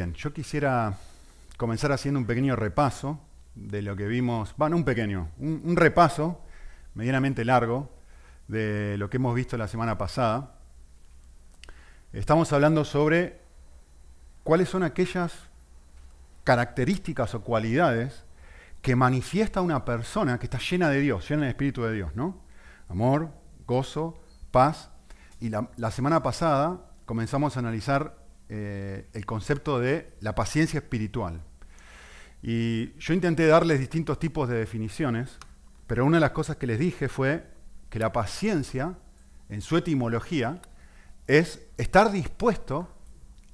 bien, yo quisiera comenzar haciendo un pequeño repaso de lo que vimos, bueno, un pequeño, un, un repaso medianamente largo de lo que hemos visto la semana pasada. Estamos hablando sobre cuáles son aquellas características o cualidades que manifiesta una persona que está llena de Dios, llena del Espíritu de Dios, ¿no? Amor, gozo, paz. Y la, la semana pasada comenzamos a analizar eh, el concepto de la paciencia espiritual. Y yo intenté darles distintos tipos de definiciones, pero una de las cosas que les dije fue que la paciencia, en su etimología, es estar dispuesto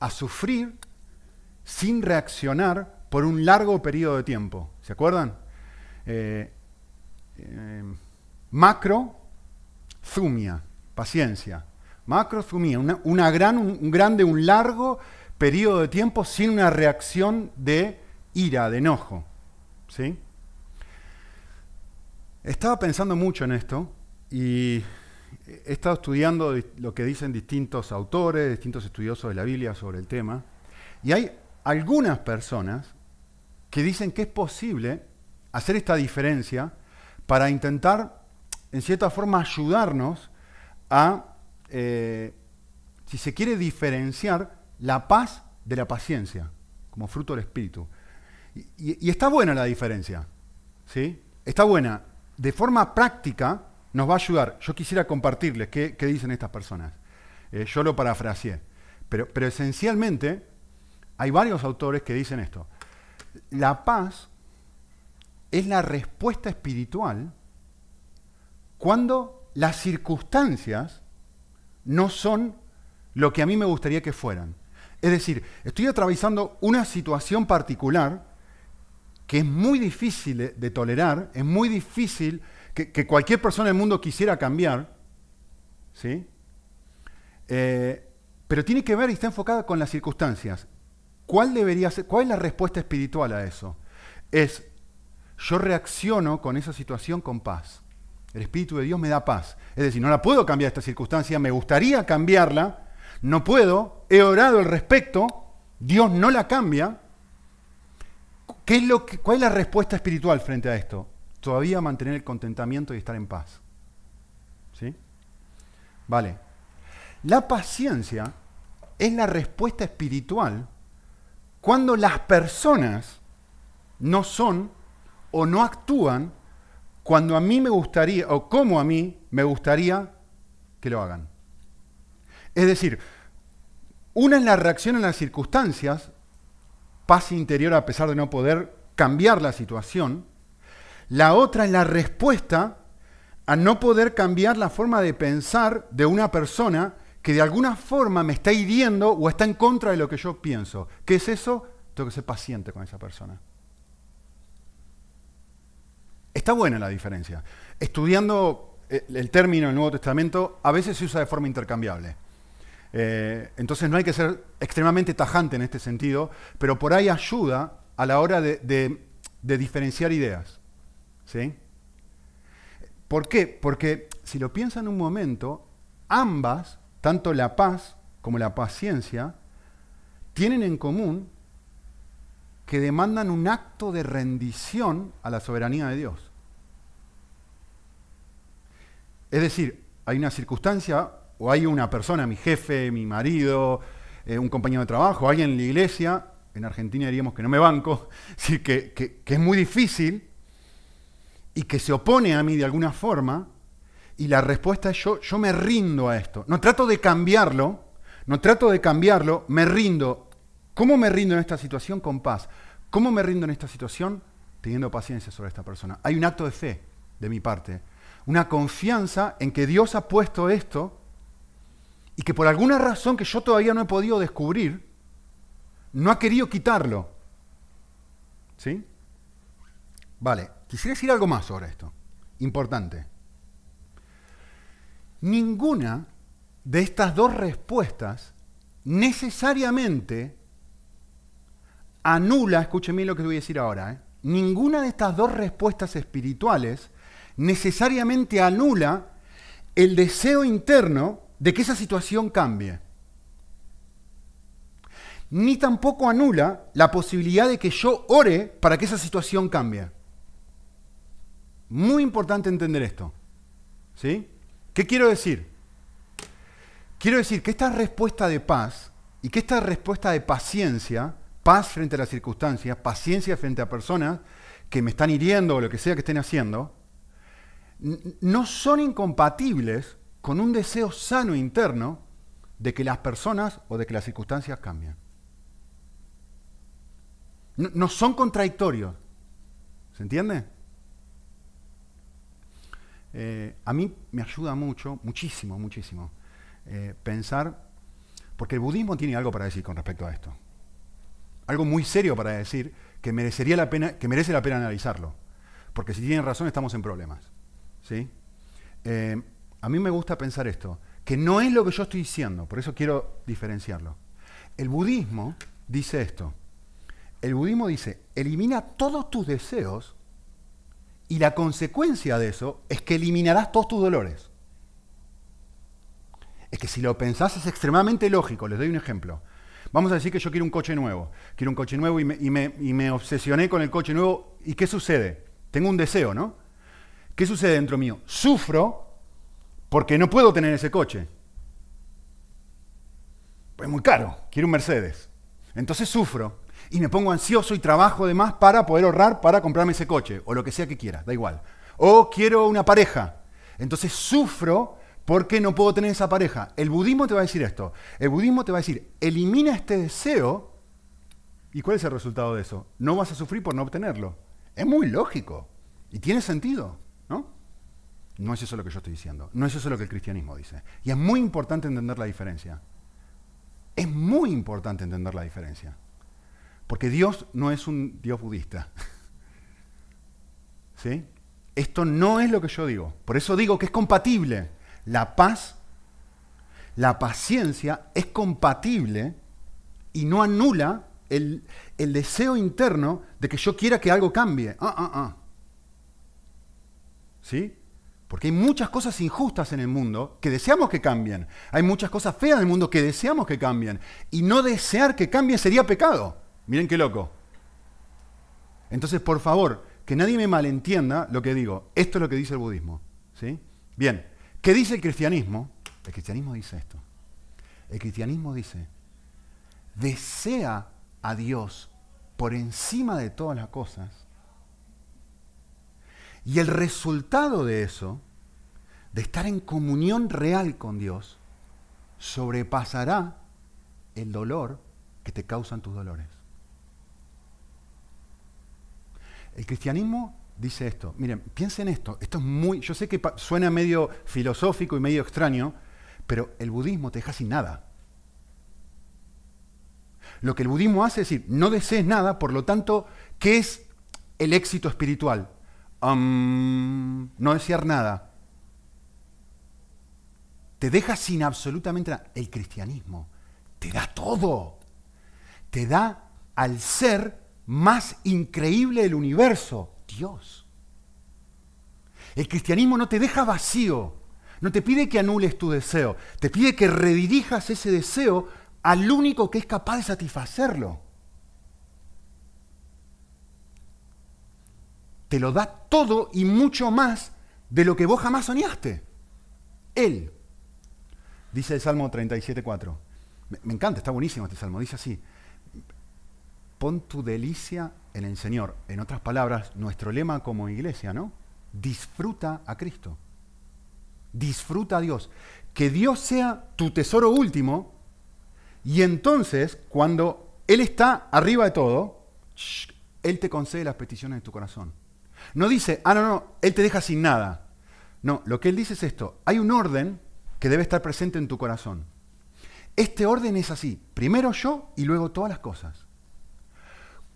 a sufrir sin reaccionar por un largo periodo de tiempo. ¿Se acuerdan? Eh, eh, macro, zumia, paciencia. Macro, zumia, una, gran, un, un grande, un largo periodo de tiempo sin una reacción de ira, de enojo. Estaba pensando mucho en esto y he estado estudiando lo que dicen distintos autores, distintos estudiosos de la Biblia sobre el tema, y hay algunas personas que dicen que es posible hacer esta diferencia para intentar, en cierta forma, ayudarnos a, eh, si se quiere, diferenciar la paz de la paciencia como fruto del Espíritu. Y, está buena la diferencia, ¿sí? Está buena. De forma práctica nos va a ayudar. Yo quisiera compartirles qué, qué dicen estas personas. Eh, yo lo parafraseé. Pero, pero esencialmente hay varios autores que dicen esto. La paz es la respuesta espiritual cuando las circunstancias no son lo que a mí me gustaría que fueran. Es decir, estoy atravesando una situación particular que es muy difícil de, tolerar, es muy difícil que, que, cualquier persona del mundo quisiera cambiar, ¿sí? Eh, pero tiene que ver y está enfocada con las circunstancias. ¿Cuál debería ser, cuál es la respuesta espiritual a eso? Es yo reacciono con esa situación con paz. El Espíritu de Dios me da paz. Es decir, no la puedo cambiar esta circunstancia, me gustaría cambiarla, no puedo, he orado al respecto, Dios no la cambia. ¿Qué ¿Cuál es la respuesta espiritual frente a esto? Todavía mantener el contentamiento y estar en paz. ¿Sí? Vale. La paciencia es la respuesta espiritual cuando las personas no son o no actúan cuando a mí me gustaría, o como a mí me gustaría que lo hagan. Es decir, una es la reacción a las circunstancias, paz interior a pesar de no poder cambiar la situación, la otra es la respuesta a no poder cambiar la forma de pensar de una persona que de alguna forma me está hiriendo o está en contra de lo que yo pienso. ¿Qué es eso? Tengo que ser paciente con esa persona. Está buena la diferencia. Estudiando eh, el término del Nuevo Testamento, a veces se usa de forma intercambiable. Eh, entonces no hay que ser extremadamente tajante en este sentido, pero por ahí ayuda a la hora de, de, diferenciar ideas. ¿sí? ¿Por qué? Porque si lo piensan un momento, ambas tanto la paz como la paciencia tienen en común que demandan un acto de rendición a la soberanía de Dios. Es decir, hay una circunstancia o hay una persona, mi jefe, mi marido, eh, un compañero de trabajo, alguien en la iglesia, en Argentina diríamos que no me banco, que, que, que es muy difícil y que se opone a mí de alguna forma, y la respuesta es yo, yo me rindo a esto. No trato de cambiarlo, no trato de cambiarlo, me rindo. ¿Cómo me rindo en esta situación? Con paz. ¿Cómo me rindo en esta situación? Teniendo paciencia sobre esta persona. Hay un acto de fe de mi parte, una confianza en que Dios ha puesto esto y que por alguna razón que yo todavía no he podido descubrir, no ha querido quitarlo. ¿Sí? Vale, quisiera decir algo más sobre esto. Importante. Ninguna de estas dos respuestas necesariamente anula, escúcheme lo que voy a decir ahora, ¿eh? ninguna de estas dos respuestas espirituales necesariamente anula el deseo interno de que esa situación cambie. ni tampoco anula la posibilidad de que yo ore para que esa situación cambie. Muy importante entender esto. ¿Sí? ¿Qué quiero decir? Quiero decir que esta respuesta de paz y que esta respuesta de paciencia, paz frente a las circunstancias, paciencia frente a personas que me están hiriendo o lo que sea que estén haciendo, no son incompatibles con un deseo sano interno de que las personas o de que las circunstancias cambien. No, son contradictorios. ¿Se entiende? Eh, a mí me ayuda mucho, muchísimo, muchísimo, eh, pensar, porque el budismo tiene algo para decir con respecto a esto. Algo muy serio para decir que merecería la pena, que merece la pena analizarlo. Porque si tienen razón estamos en problemas. ¿Sí? Eh, a mí me gusta pensar esto, que no es lo que yo estoy diciendo, por eso quiero diferenciarlo. El budismo dice esto. El budismo dice, elimina todos tus deseos y la consecuencia de eso es que eliminarás todos tus dolores. Es que si lo pensás es extremadamente lógico. Les doy un ejemplo. Vamos a decir que yo quiero un coche nuevo. Quiero un coche nuevo y me, y me obsesioné con el coche nuevo. ¿Y qué sucede? Tengo un deseo, ¿no? ¿Qué sucede dentro mío? Sufro porque no puedo tener ese coche. Pues es muy caro, quiero un Mercedes. Entonces sufro y me pongo ansioso y trabajo de más para poder ahorrar para comprarme ese coche o lo que sea que quiera, da igual. O quiero una pareja. Entonces sufro porque no puedo tener esa pareja. El budismo te va a decir esto. El budismo te va a decir, elimina este deseo. ¿Y cuál es el resultado de eso? No vas a sufrir por no obtenerlo. Es muy lógico y tiene sentido. No es eso lo que yo estoy diciendo. No es eso lo que el cristianismo dice. Y es muy importante entender la diferencia. Es muy importante entender la diferencia. Porque Dios no es un Dios budista. ¿Sí? Esto no es lo que yo digo. Por eso digo que es compatible. La paz, la paciencia es compatible y no anula el, el deseo interno de que yo quiera que algo cambie. Ah, ah, ah. ¿Sí? Porque hay muchas cosas injustas en el mundo que deseamos que cambien. Hay muchas cosas feas en el mundo que deseamos que cambien. Y no desear que cambien sería pecado. Miren qué loco. Entonces, por favor, que nadie me malentienda lo que digo. Esto es lo que dice el budismo. ¿sí? Bien, ¿qué dice el cristianismo? El cristianismo dice esto. El cristianismo dice, desea a Dios por encima de todas las cosas y el resultado de eso, de estar en comunión real con Dios, sobrepasará el dolor que te causan tus dolores. El cristianismo dice esto. Miren, piensen esto. Esto es muy. Yo sé que suena medio filosófico y medio extraño, pero el budismo te deja sin nada. Lo que el budismo hace es decir, no desees nada, por lo tanto, ¿qué es el éxito espiritual? no desear nada, te deja sin absolutamente nada. El cristianismo te da todo. Te da al ser más increíble del universo, Dios. El cristianismo no te deja vacío, no te pide que anules tu deseo, te pide que redirijas ese deseo al único que es capaz de satisfacerlo. te lo da todo y mucho más de lo que vos jamás soñaste. Él. Dice el Salmo 37.4. Me, me encanta, está buenísimo este salmo. Dice así, pon tu delicia en el Señor. En otras palabras, nuestro lema como iglesia, ¿no? Disfruta a Cristo. Disfruta a Dios. Que Dios sea tu tesoro último y entonces, cuando Él está arriba de todo, Él te concede las peticiones de tu corazón. No dice, ah, no, no, Él te deja sin nada. No, lo que Él dice es esto. Hay un orden que debe estar presente en tu corazón. Este orden es así. Primero yo y luego todas las cosas.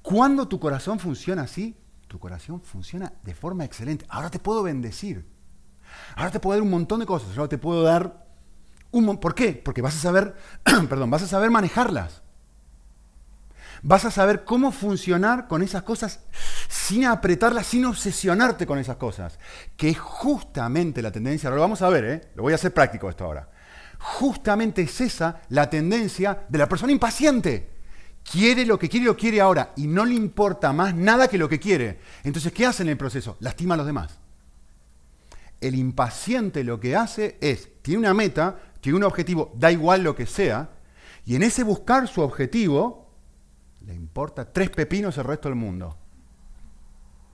Cuando tu corazón funciona así, tu corazón funciona de forma excelente. Ahora te puedo bendecir. Ahora te puedo dar un montón de cosas. Ahora te puedo dar un ¿Por qué? Porque vas a saber, perdón, vas a saber manejarlas. Vas a saber cómo funcionar con esas cosas sin apretarlas, sin obsesionarte con esas cosas. Que es justamente la tendencia, ahora lo vamos a ver, ¿eh? lo voy a hacer práctico esto ahora. Justamente es esa la tendencia de la persona impaciente, quiere lo que quiere lo quiere ahora y no le importa más nada que lo que quiere. Entonces, ¿qué hace en el proceso? Lastima a los demás. El impaciente lo que hace es, tiene una meta, tiene un objetivo, da igual lo que sea, y en ese buscar su objetivo, importa tres pepinos el resto del mundo.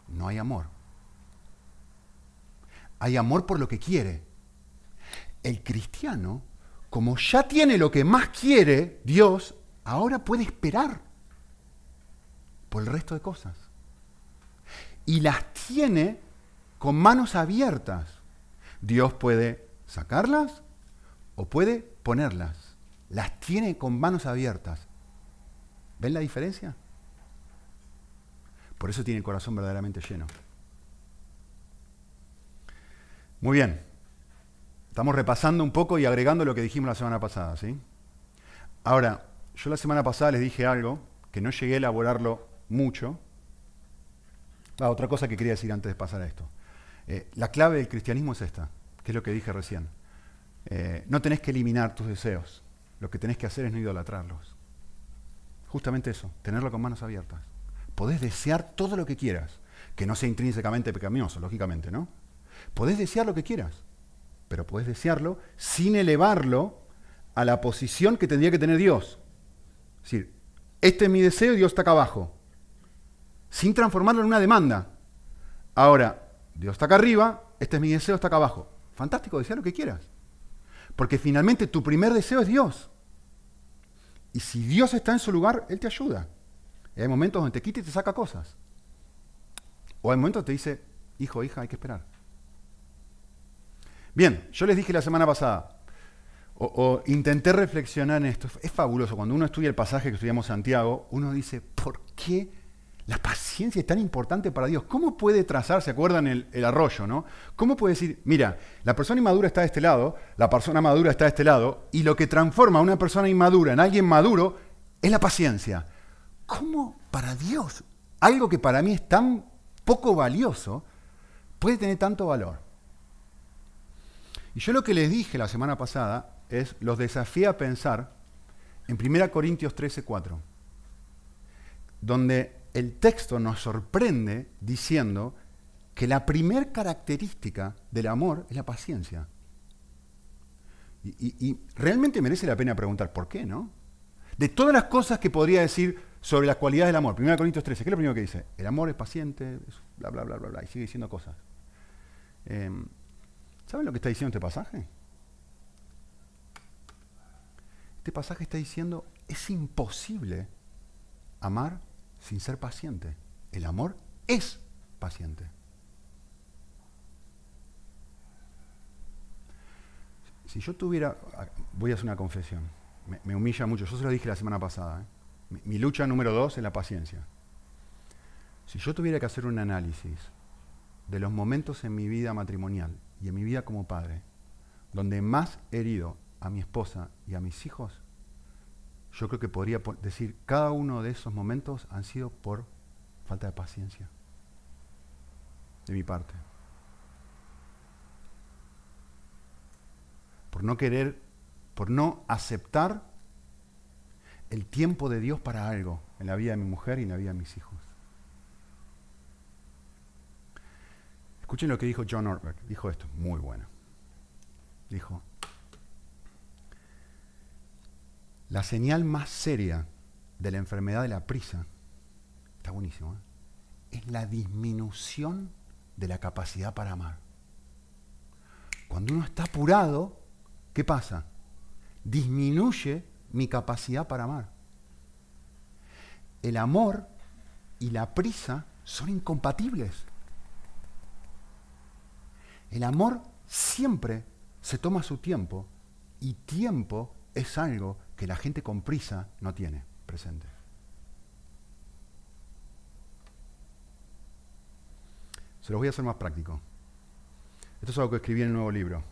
No hay amor. Hay amor por lo que quiere. El cristiano, como ya tiene lo que más quiere Dios, ahora puede esperar por el resto de cosas. Y las tiene con manos abiertas. Dios puede sacarlas o puede ponerlas. Las tiene con manos abiertas. ¿Ven la diferencia? Por eso tiene el corazón verdaderamente lleno. Muy bien. Estamos repasando un poco y agregando lo que dijimos la semana pasada, ¿sí? Ahora, yo la semana pasada les dije algo que no llegué a elaborarlo mucho. Ah, otra cosa que quería decir antes de pasar a esto. Eh, la clave del cristianismo es esta, que es lo que dije recién. Eh, no tenés que eliminar tus deseos, lo que tenés que hacer es no idolatrarlos. Justamente eso, tenerlo con manos abiertas. Podés desear todo lo que quieras, que no sea intrínsecamente pecaminoso, lógicamente, ¿no? Podés desear lo que quieras, pero podés desearlo sin elevarlo a la posición que tendría que tener Dios. Es decir, este es mi deseo y Dios está acá abajo. Sin transformarlo en una demanda. Ahora, Dios está acá arriba, este es mi deseo, está acá abajo. Fantástico, desea lo que quieras. Porque finalmente tu primer deseo es Dios. Y si Dios está en su lugar, Él te ayuda. hay momentos donde te quita y te saca cosas. O hay momentos donde te dice, hijo, hija, hay que esperar. Bien, yo les dije la semana pasada, o, intenté reflexionar en esto. Es fabuloso. Cuando uno estudia el pasaje que estudiamos Santiago, uno dice, ¿por qué la paciencia es tan importante para Dios? ¿Cómo puede trazar, se acuerdan el, arroyo, ¿no? ¿Cómo puede decir, mira, la persona inmadura está de este lado, la persona madura está de este lado, y lo que transforma a una persona inmadura en alguien maduro es la paciencia? ¿Cómo para Dios algo que para mí es tan poco valioso puede tener tanto valor? Y yo lo que les dije la semana pasada es, los desafía a pensar en 1 Corintios 13, 4, donde el texto nos sorprende diciendo que la primer característica del amor es la paciencia. Y, realmente merece la pena preguntar por qué, ¿no? De todas las cosas que podría decir sobre las cualidades del amor, 1 Corintios 13, ¿qué es lo primero que dice? El amor es paciente, bla, bla, bla, bla, bla, y sigue diciendo cosas. Em, ¿Saben lo que está diciendo este pasaje? Este pasaje está diciendo, es imposible amar sin ser paciente. El amor es paciente. Si yo tuviera, voy a hacer una confesión, me, humilla mucho, yo se lo dije la semana pasada, ¿eh? mi lucha número dos es la paciencia. Si yo tuviera que hacer un análisis de los momentos en mi vida matrimonial y en mi vida como padre, donde más herido a mi esposa y a mis hijos, yo creo que podría decir, cada uno de esos momentos han sido por falta de paciencia de mi parte. Por no querer, por no aceptar el tiempo de Dios para algo en la vida de mi mujer y en la vida de mis hijos. Escuchen lo que dijo John Ortberg. Dijo esto, muy bueno. Dijo, La señal más seria de la enfermedad de la prisa, está buenísimo, ¿eh? es la disminución de la capacidad para amar. Cuando uno está apurado, ¿qué pasa? Disminuye mi capacidad para amar. El amor y la prisa son incompatibles. El amor siempre se toma su tiempo y tiempo es algo que la gente con prisa no tiene presente. Se los voy a hacer más práctico. Esto es algo que escribí en el nuevo libro.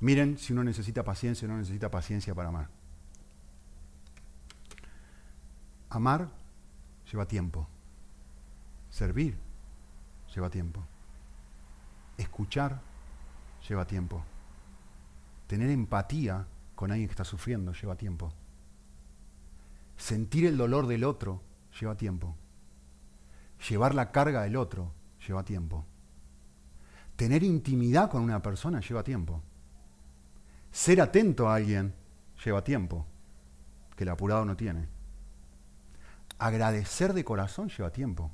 Miren si uno necesita paciencia o no necesita paciencia para amar. Amar lleva tiempo. Servir lleva tiempo. Escuchar lleva tiempo. Tener empatía con alguien que está sufriendo lleva tiempo. Sentir el dolor del otro lleva tiempo. Llevar la carga del otro lleva tiempo. Tener intimidad con una persona lleva tiempo. Ser atento a alguien lleva tiempo, que el apurado no tiene. Agradecer de corazón lleva tiempo.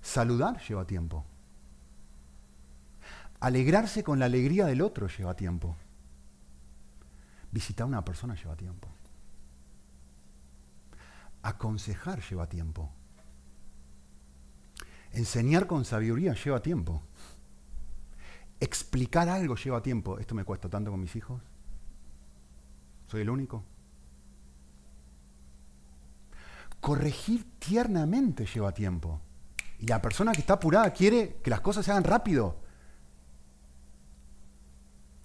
Saludar lleva tiempo. Alegrarse con la alegría del otro lleva tiempo. Visitar a una persona lleva tiempo. Aconsejar lleva tiempo. Enseñar con sabiduría lleva tiempo. Explicar algo lleva tiempo. Esto me cuesta tanto con mis hijos. ¿Soy el único? Corregir tiernamente lleva tiempo. Y la persona que está apurada quiere que las cosas se hagan rápido.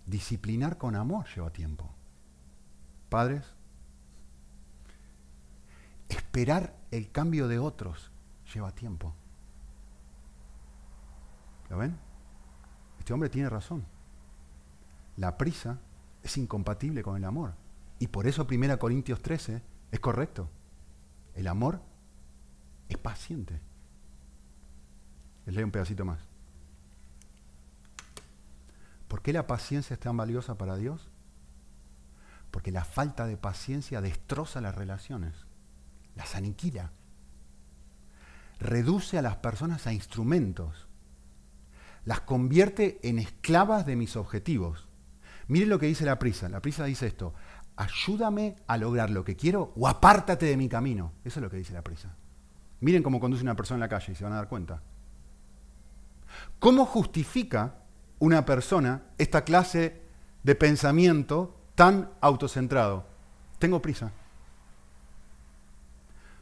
Disciplinar con amor lleva tiempo. Padres, esperar el cambio de otros lleva tiempo. ¿Lo ven? Este hombre tiene razón. La prisa es incompatible con el amor. Y por eso 1 Corintios 13 es correcto. El amor es paciente. Les leo un pedacito más. ¿Por qué la paciencia es tan valiosa para Dios? Porque la falta de paciencia destroza las relaciones, las aniquila, reduce a las personas a instrumentos, las convierte en esclavas de mis objetivos. Miren lo que dice la prisa. La prisa dice esto, ayúdame a lograr lo que quiero o apártate de mi camino. Eso es lo que dice la prisa. Miren cómo conduce una persona en la calle y se van a dar cuenta. ¿Cómo justifica una persona esta clase de pensamiento tan autocentrado? Tengo prisa.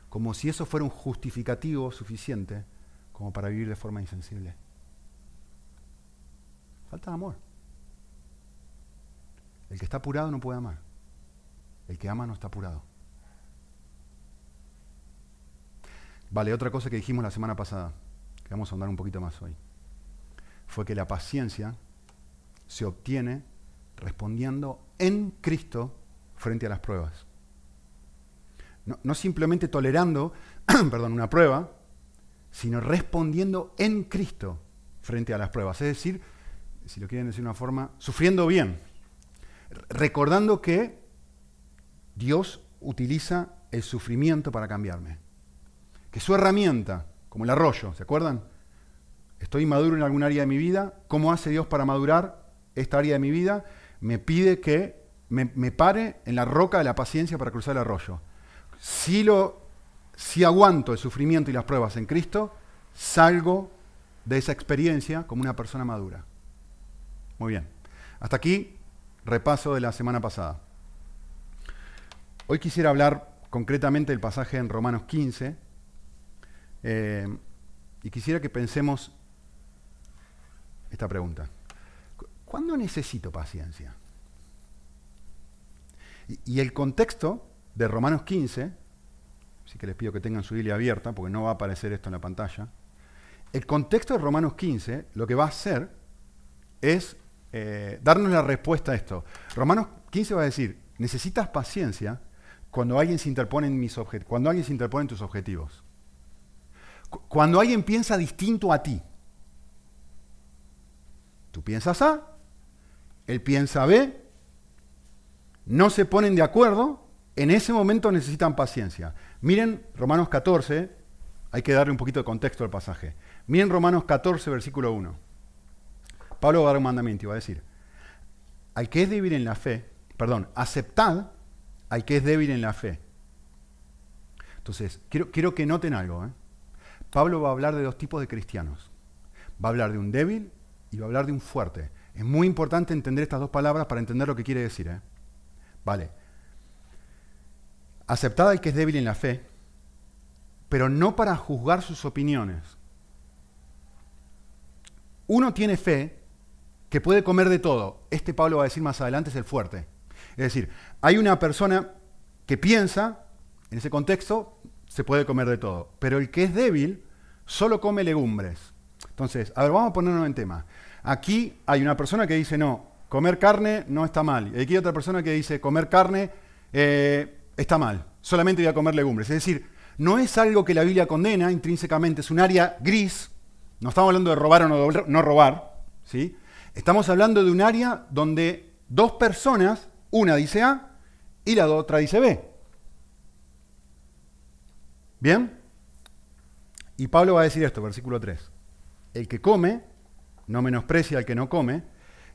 Como si eso fuera un justificativo suficiente como para vivir de forma insensible. Falta amor. El que está apurado no puede amar. El que ama no está apurado. Vale, otra cosa que dijimos la semana pasada, que vamos a andar un poquito más hoy fue que la paciencia se obtiene respondiendo en Cristo frente a las pruebas. No, simplemente tolerando perdón, una prueba, sino respondiendo en Cristo frente a las pruebas. Es decir, si lo quieren decir de una forma, sufriendo bien. Recordando que Dios utiliza el sufrimiento para cambiarme. Que su herramienta, como el arroyo, ¿se acuerdan? estoy maduro en algún área de mi vida, ¿cómo hace Dios para madurar esta área de mi vida? Me pide que me, pare en la roca de la paciencia para cruzar el arroyo. Si, lo, si aguanto el sufrimiento y las pruebas en Cristo, salgo de esa experiencia como una persona madura. Muy bien. Hasta aquí, repaso de la semana pasada. Hoy quisiera hablar concretamente del pasaje en Romanos 15 eh, y quisiera que pensemos esta pregunta. ¿Cuándo necesito paciencia? Y, el contexto de Romanos 15, así que les pido que tengan su Biblia abierta porque no va a aparecer esto en la pantalla. El contexto de Romanos 15 lo que va a hacer es eh, darnos la respuesta a esto. Romanos 15 va a decir, necesitas paciencia cuando alguien se interpone en mis cuando alguien se interpone en tus objetivos. Cuando alguien piensa distinto a ti. Tú piensas A, él piensa B, no se ponen de acuerdo, en ese momento necesitan paciencia. Miren Romanos 14, hay que darle un poquito de contexto al pasaje. Miren Romanos 14, versículo 1. Pablo va a dar un mandamiento y va a decir, al que es débil en la fe, perdón, aceptad al que es débil en la fe. Entonces, quiero, quiero que noten algo. ¿eh? Pablo va a hablar de dos tipos de cristianos. Va a hablar de un débil y va a hablar de un fuerte. Es muy importante entender estas dos palabras para entender lo que quiere decir. ¿eh? Vale. Aceptada el que es débil en la fe, pero no para juzgar sus opiniones. Uno tiene fe que puede comer de todo. Este Pablo va a decir más adelante es el fuerte. Es decir, hay una persona que piensa, en ese contexto, se puede comer de todo. Pero el que es débil solo come legumbres. Entonces, a ver, vamos a ponernos en tema. Aquí hay una persona que dice, no, comer carne no está mal. Y aquí hay otra persona que dice, comer carne eh, está mal. solamente voy a comer legumbres. Es decir, no es algo que la Biblia condena intrínsecamente, es un área gris. No estamos hablando de robar o no, no robar, ¿sí? Estamos hablando de un área donde dos personas, una dice A y la otra dice B. ¿Bien? Y Pablo va a decir esto, versículo 3. El que come no menosprecia al que no come,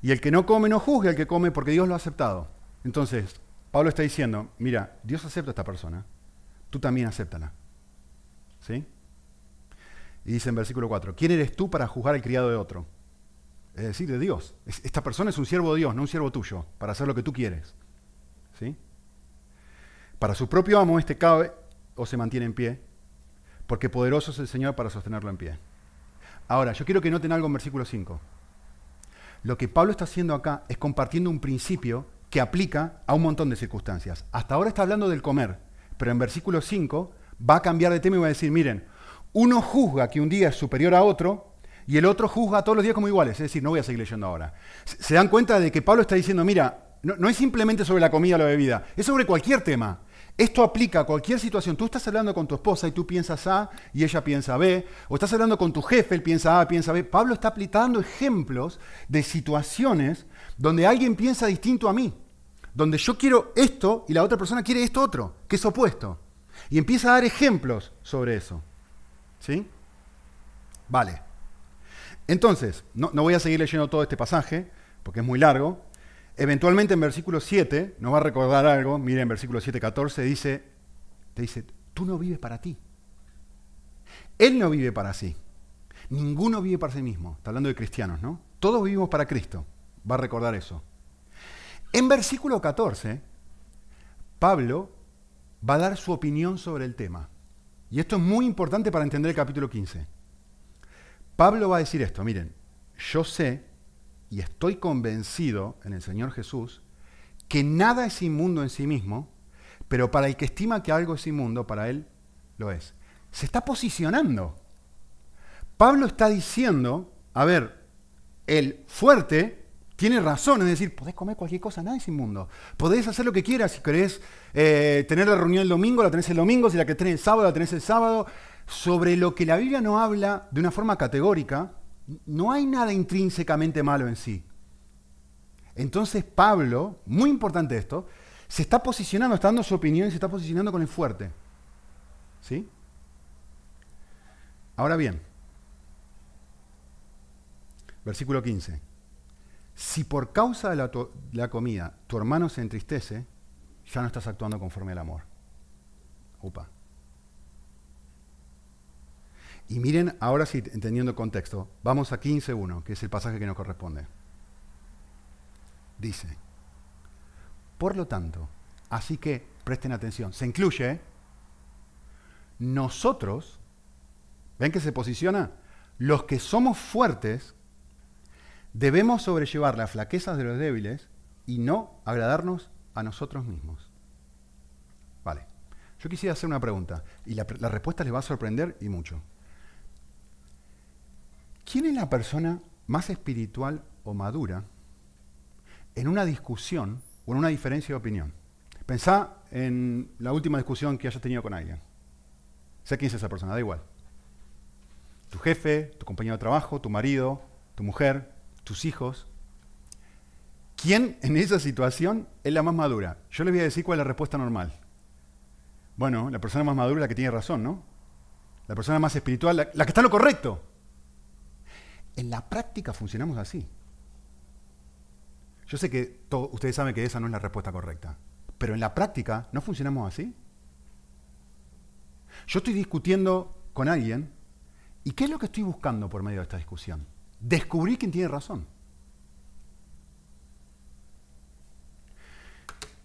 y el que no come no juzgue al que come porque Dios lo ha aceptado. Entonces, Pablo está diciendo, mira, Dios acepta a esta persona, tú también acéptala. ¿Sí? Y dice en versículo 4, ¿quién eres tú para juzgar al criado de otro? Es decir, de Dios. Esta persona es un siervo de Dios, no un siervo tuyo, para hacer lo que tú quieres. ¿Sí? Para su propio amo este cabe o se mantiene en pie, porque poderoso es el Señor para sostenerlo en pie. Ahora, yo quiero que noten algo en versículo 5. Lo que Pablo está haciendo acá es compartiendo un principio que aplica a un montón de circunstancias. Hasta ahora está hablando del comer, pero en versículo 5 va a cambiar de tema y va a decir, miren, uno juzga que un día es superior a otro y el otro juzga todos los días como iguales. Es decir, no voy a seguir leyendo ahora. Se dan cuenta de que Pablo está diciendo, mira, no, es simplemente sobre la comida o la bebida, es sobre cualquier tema. Esto aplica a cualquier situación. Tú estás hablando con tu esposa y tú piensas A y ella piensa B, o estás hablando con tu jefe, él piensa A, piensa B. Pablo está aplicando ejemplos de situaciones donde alguien piensa distinto a mí, donde yo quiero esto y la otra persona quiere esto otro, que es opuesto. Y empieza a dar ejemplos sobre eso. ¿Sí? Vale. Entonces, no, no voy a seguir leyendo todo este pasaje, porque es muy largo, Eventualmente en versículo 7 nos va a recordar algo, miren en versículo 7, 14, dice, te dice, tú no vives para ti. Él no vive para sí. Ninguno vive para sí mismo. Está hablando de cristianos, ¿no? Todos vivimos para Cristo. Va a recordar eso. En versículo 14, Pablo va a dar su opinión sobre el tema. Y esto es muy importante para entender el capítulo 15. Pablo va a decir esto, miren, yo sé y estoy convencido en el Señor Jesús que nada es inmundo en sí mismo, pero para el que estima que algo es inmundo, para él lo es. Se está posicionando. Pablo está diciendo, a ver, el fuerte tiene razón, es decir, podés comer cualquier cosa, nada es inmundo. Podés hacer lo que quieras, si querés eh, tener la reunión el domingo, la tenés el domingo, si la que tenés el sábado, la tenés el sábado. Sobre lo que la Biblia no habla de una forma categórica, no hay nada intrínsecamente malo en sí. Entonces Pablo, muy importante esto, se está posicionando, está dando su opinión y se está posicionando con el fuerte. ¿Sí? Ahora bien, versículo 15. Si por causa de la, comida tu hermano se entristece, ya no estás actuando conforme al amor. Upa. Y miren, ahora sí, entendiendo el contexto, vamos a 15.1, que es el pasaje que nos corresponde. Dice, por lo tanto, así que presten atención, se incluye nosotros, ¿ven que se posiciona? Los que somos fuertes debemos sobrellevar las flaquezas de los débiles y no agradarnos a nosotros mismos. Vale, yo quisiera hacer una pregunta y la, la respuesta les va a sorprender y mucho. ¿Quién es la persona más espiritual o madura en una discusión o en una diferencia de opinión? Pensá en la última discusión que hayas tenido con alguien. Sé quién es esa persona, da igual. Tu jefe, tu compañero de trabajo, tu marido, tu mujer, tus hijos. ¿Quién en esa situación es la más madura? Yo les voy a decir cuál es la respuesta normal. Bueno, la persona más madura es la que tiene razón, ¿no? La persona más espiritual, la, la que está en lo correcto. En la práctica funcionamos así. Yo sé que ustedes saben que esa no es la respuesta correcta, pero en la práctica no funcionamos así. Yo estoy discutiendo con alguien y ¿qué es lo que estoy buscando por medio de esta discusión? Descubrir quién tiene razón.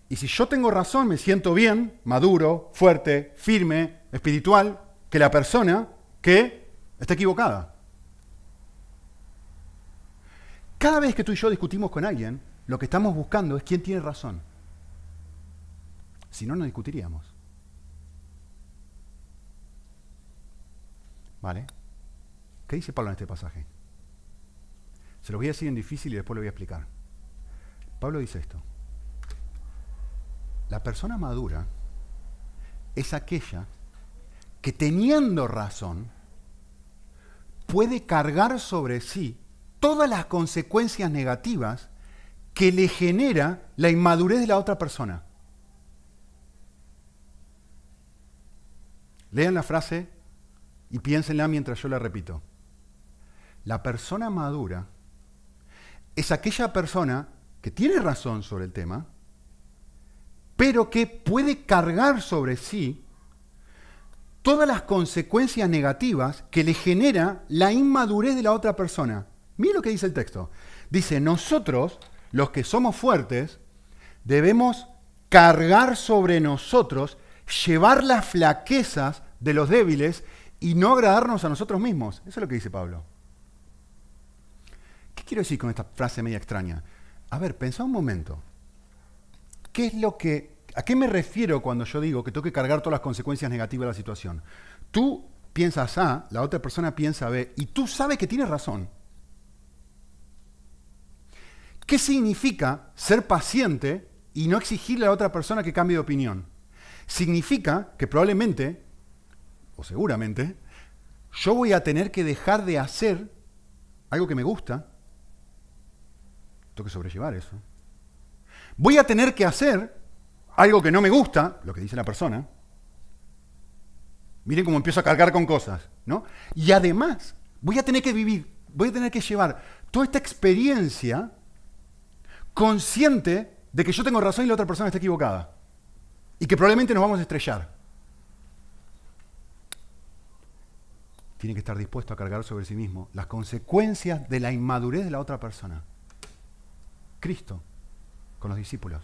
Y si yo tengo razón, me siento bien, maduro, fuerte, firme, espiritual, que la persona que está equivocada. Cada vez que tú y yo discutimos con alguien, lo que estamos buscando es quién tiene razón. Si no, no discutiríamos. ¿Vale? ¿Qué dice Pablo en este pasaje? Se lo voy a decir en difícil y después lo voy a explicar. Pablo dice esto. La persona madura es aquella que teniendo razón puede cargar sobre sí todas las consecuencias negativas que le genera la inmadurez de la otra persona. Lean la frase y piénsenla mientras yo la repito. La persona madura es aquella persona que tiene razón sobre el tema, pero que puede cargar sobre sí todas las consecuencias negativas que le genera la inmadurez de la otra persona. Miren lo que dice el texto. Dice, nosotros, los que somos fuertes, debemos cargar sobre nosotros, llevar las flaquezas de los débiles y no agradarnos a nosotros mismos. Eso es lo que dice Pablo. ¿Qué quiero decir con esta frase media extraña? A ver, pensá un momento. ¿Qué es lo que, ¿A qué me refiero cuando yo digo que tengo que cargar todas las consecuencias negativas de la situación? Tú piensas A, la otra persona piensa B, y tú sabes que tienes razón. ¿Qué significa ser paciente y no exigirle a otra persona que cambie de opinión? Significa que probablemente o seguramente, yo voy a tener que dejar de hacer algo que me gusta. Tengo que sobrellevar eso. Voy a tener que hacer algo que no me gusta, lo que dice la persona. Miren cómo empiezo a cargar con cosas, ¿no? Y además, voy a tener que vivir, voy a tener que llevar toda esta experiencia consciente de que yo tengo razón y la otra persona está equivocada. Y que probablemente nos vamos a estrellar. tiene que estar dispuesto a cargar sobre sí mismo las consecuencias de la inmadurez de la otra persona. Cristo con los discípulos.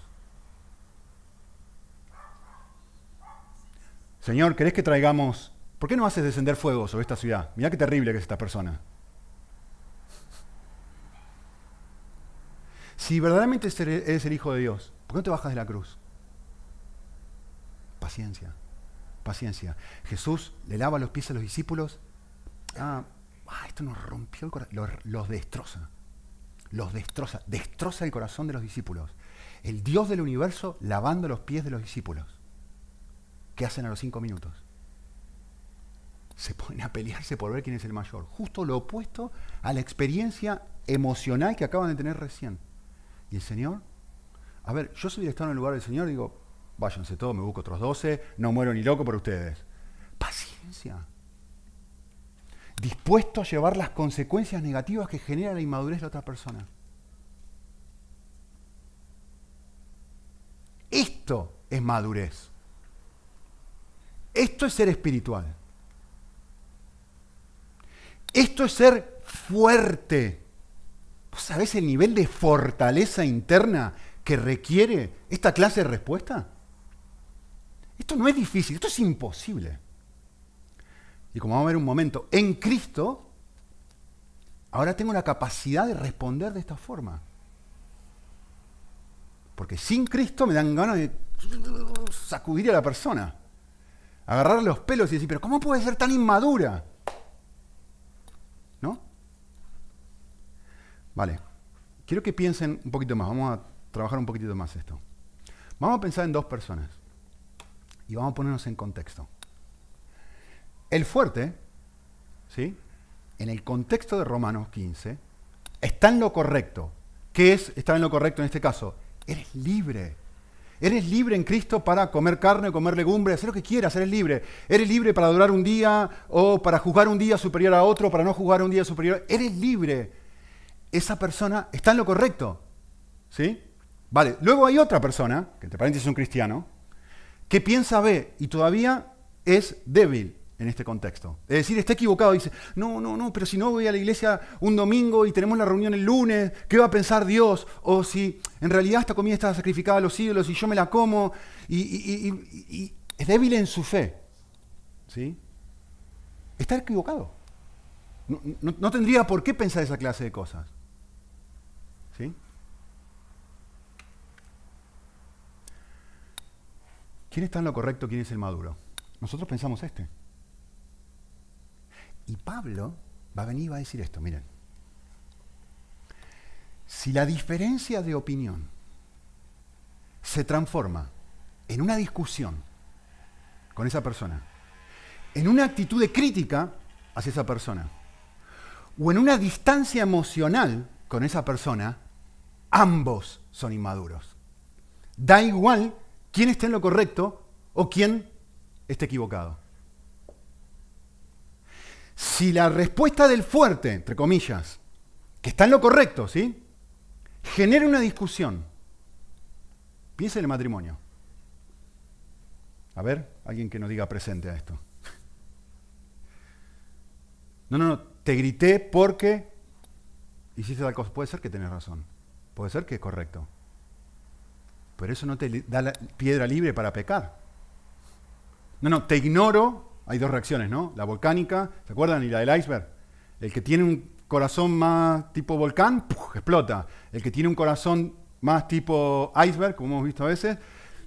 Señor, ¿querés que traigamos... ¿Por qué no haces descender fuego sobre esta ciudad? Mira qué terrible que es esta persona. Si verdaderamente eres el Hijo de Dios, ¿por qué no te bajas de la cruz? Paciencia, paciencia. Jesús le lava los pies a los discípulos ah, ah, esto nos rompió el corazón, los, destroza, los destroza, destroza el corazón de los discípulos. El Dios del universo lavando los pies de los discípulos. ¿Qué hacen a los cinco minutos? Se ponen a pelearse por ver quién es el mayor. Justo lo opuesto a la experiencia emocional que acaban de tener recién. Y el Señor, a ver, yo soy estado en el lugar del Señor, digo, váyanse todos, me busco otros doce, no muero ni loco por ustedes. Paciencia dispuesto a llevar las consecuencias negativas que genera la inmadurez de la otra persona. Esto es madurez. Esto es ser espiritual. Esto es ser fuerte. ¿Vos sabés el nivel de fortaleza interna que requiere esta clase de respuesta? Esto no es difícil, esto es imposible. Y como vamos a ver un momento, en Cristo, ahora tengo la capacidad de responder de esta forma. Porque sin Cristo me dan ganas de sacudir a la persona, agarrarle los pelos y decir, pero ¿cómo puede ser tan inmadura? ¿No? Vale, quiero que piensen un poquito más, vamos a trabajar un poquitito más esto. Vamos a pensar en dos personas y vamos a ponernos en contexto. El fuerte, ¿sí? en el contexto de Romanos 15, está en lo correcto. ¿Qué es estar en lo correcto en este caso? Eres libre. Eres libre en Cristo para comer carne, comer legumbres, hacer lo que quieras, eres libre. Eres libre para durar un día o para jugar un día superior a otro, para no jugar un día superior. Eres libre. Esa persona está en lo correcto. ¿Sí? Vale, luego hay otra persona, que entre paréntesis es un cristiano, que piensa B y todavía es débil en este contexto. Es decir, está equivocado, dice, no, no, no, pero si no voy a la iglesia un domingo y tenemos la reunión el lunes, ¿qué va a pensar Dios? O si en realidad esta comida está sacrificada a los ídolos y yo me la como, y, es débil en su fe. ¿Sí? Está equivocado. No, tendría por qué pensar esa clase de cosas. ¿Sí? ¿Quién está en lo correcto? ¿Quién es el maduro? Nosotros pensamos este. Y Pablo va a venir y va a decir esto, miren. Si la diferencia de opinión se transforma en una discusión con esa persona, en una actitud de crítica hacia esa persona, o en una distancia emocional con esa persona, ambos son inmaduros. Da igual quién esté en lo correcto o quién esté equivocado. Si la respuesta del fuerte, entre comillas, que está en lo correcto, ¿sí? Genera una discusión. Piensa en el matrimonio. A ver, alguien que no diga presente a esto. No, no, no, te grité porque hiciste tal cosa. Puede ser que tenés razón. Puede ser que es correcto. Pero eso no te da la piedra libre para pecar. No, no, te ignoro. Hay dos reacciones, ¿no? La volcánica, ¿se acuerdan? Y la del iceberg. El que tiene un corazón más tipo volcán, explota. El que tiene un corazón más tipo iceberg, como hemos visto a veces,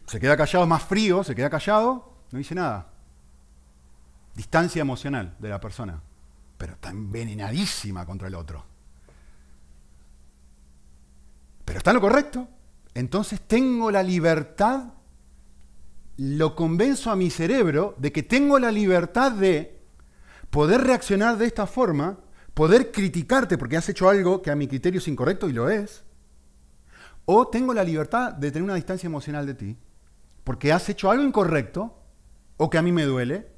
se queda callado, más frío, se queda callado, no dice nada. Distancia emocional de la persona, pero está envenenadísima contra el otro. Pero está en lo correcto. Entonces tengo la libertad, lo convenzo a mi cerebro de que tengo la libertad de poder reaccionar de esta forma, poder criticarte porque has hecho algo que a mi criterio es incorrecto y lo es, o tengo la libertad de tener una distancia emocional de ti porque has hecho algo incorrecto o que a mí me duele.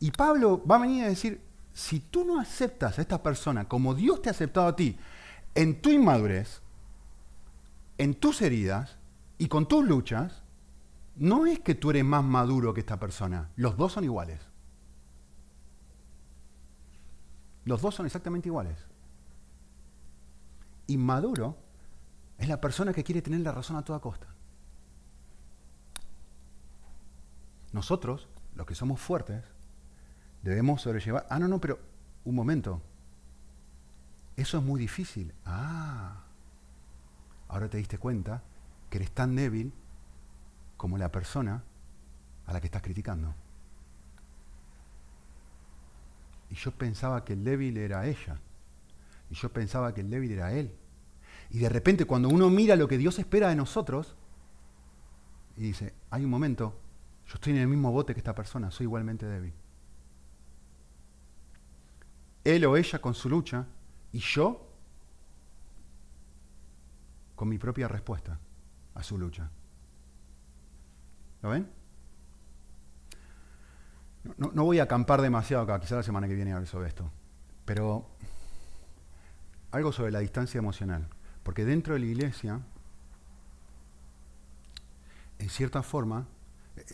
Y Pablo va a venir a decir, si tú no aceptas a esta persona como Dios te ha aceptado a ti, en tu inmadurez, en tus heridas y con tus luchas, no es que tú eres más maduro que esta persona, los dos son iguales. Los dos son exactamente iguales. Inmaduro es la persona que quiere tener la razón a toda costa. Nosotros, los que somos fuertes, debemos sobrellevar. Ah, no, no, pero un momento. Eso es muy difícil. Ah, ahora te diste cuenta que eres tan débil como la persona a la que estás criticando. Y yo pensaba que el débil era ella. Y yo pensaba que el débil era él. Y de repente cuando uno mira lo que Dios espera de nosotros, y dice, hay un momento, yo estoy en el mismo bote que esta persona, soy igualmente débil. Él o ella con su lucha y yo con mi propia respuesta a su lucha. ¿Lo ven? No, voy a acampar demasiado acá, quizá la semana que viene hablar sobre esto, pero algo sobre la distancia emocional. Porque dentro de la iglesia, en cierta forma,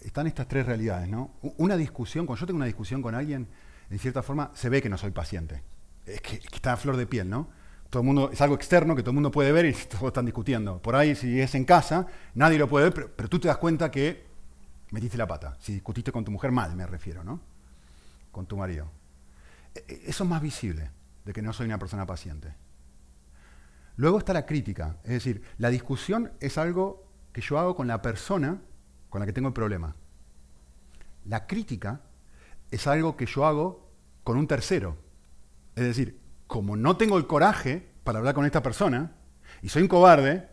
están estas tres realidades, ¿no? Una discusión, cuando yo tengo una discusión con alguien, en cierta forma se ve que no soy paciente. Es que, está a flor de piel, ¿no? Todo mundo, es algo externo que todo el mundo puede ver y todos están discutiendo. Por ahí, si es en casa, nadie lo puede ver, pero, tú te das cuenta que metiste la pata. Si discutiste con tu mujer mal, me refiero, ¿no? Con tu marido. E, e, eso es más visible, de que no soy una persona paciente. Luego está la crítica, es decir, la discusión es algo que yo hago con la persona con la que tengo el problema. La crítica es algo que yo hago con un tercero. Es decir, como no tengo el coraje para hablar con esta persona y soy un cobarde,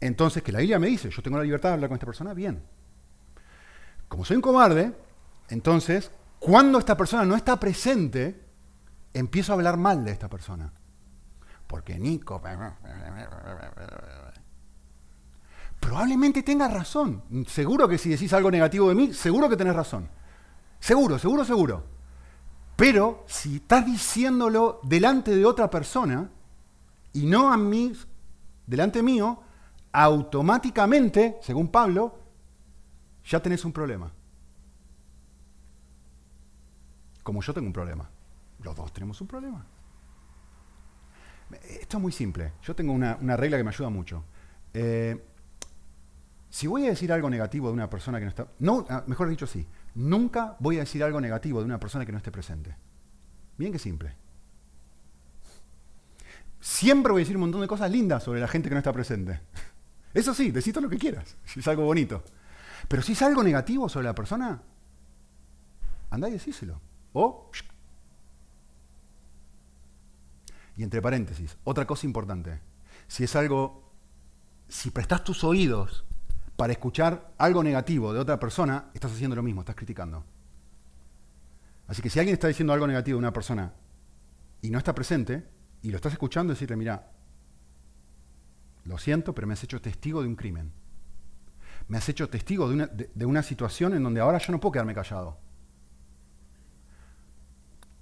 entonces que la Biblia me dice, yo tengo la libertad de hablar con esta persona, bien. Como soy un cobarde, entonces, cuando esta persona no está presente, empiezo a hablar mal de esta persona. Porque Nico probablemente tengas razón. Seguro que si decís algo negativo de mí, seguro que tenés razón. Seguro, seguro, seguro. Pero si estás diciéndolo delante de otra persona y no a mí, delante mío, automáticamente, según Pablo, ya tenés un problema. Como yo tengo un problema. Los dos tenemos un problema. Esto es muy simple. Yo tengo una, regla que me ayuda mucho. Eh, si voy a decir algo negativo de una persona que no está, no, ah, mejor dicho sí, nunca voy a decir algo negativo de una persona que no esté presente. Bien que simple. Siempre voy a decir un montón de cosas lindas sobre la gente que no está presente. Eso sí, decís lo que quieras, si es algo bonito. Pero si es algo negativo sobre la persona, andá y decíselo. O, y entre paréntesis, otra cosa importante, si es algo, si prestas tus oídos para escuchar algo negativo de otra persona, estás haciendo lo mismo, estás criticando. Así que si alguien está diciendo algo negativo de una persona y no está presente, y lo estás escuchando, decirle, mira, lo siento, pero me has hecho testigo de un crimen. Me has hecho testigo de una, de una situación en donde ahora yo no puedo quedarme callado.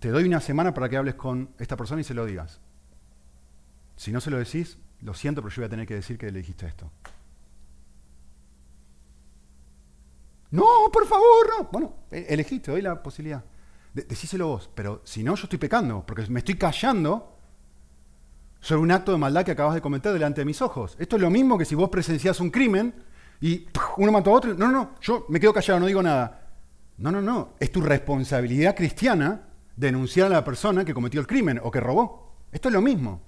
Te doy una semana para que hables con esta persona y se lo digas. Si no se lo decís, lo siento, pero yo voy a tener que decir que le dijiste esto. No, por favor, no. Bueno, e-, elegiste, te doy la posibilidad. decíselo vos, pero si no, yo estoy pecando, porque me estoy callando sobre un acto de maldad que acabas de cometer delante de mis ojos. Esto es lo mismo que si vos presenciás un crimen y uno mató a otro. No, no, no, yo me quedo callado, no digo nada. No, no, no. Es tu responsabilidad cristiana denunciar a la persona que cometió el crimen o que robó. Esto es lo mismo.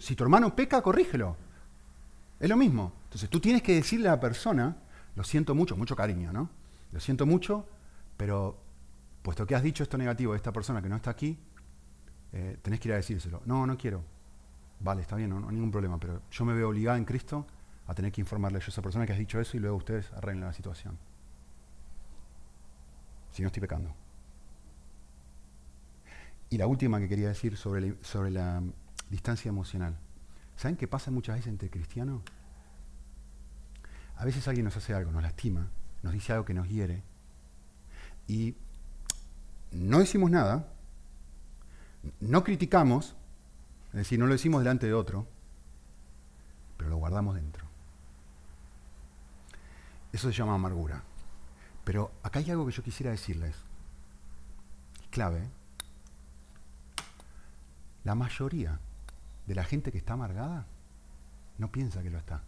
si tu hermano peca, corrígelo. Es lo mismo. Entonces tú tienes que decirle a la persona, lo siento mucho, mucho cariño, ¿no? Lo siento mucho, pero puesto que has dicho esto negativo de esta persona que no está aquí, eh, tenés que ir a decírselo. No, no quiero. Vale, está bien, no, hay ningún problema, pero yo me veo obligado en Cristo a tener que informarle a esa persona que has dicho eso y luego ustedes arreglen la situación. Si no estoy pecando. Y la última que quería decir sobre sobre la distancia emocional. ¿Saben qué pasa muchas veces entre cristianos? A veces alguien nos hace algo, nos lastima, nos dice algo que nos hiere, y no decimos nada, no criticamos, es decir, no lo decimos delante de otro, pero lo guardamos dentro. Eso se llama amargura. Pero acá hay algo que yo quisiera decirles. Es clave. La mayoría de la gente que está amargada no piensa que lo está.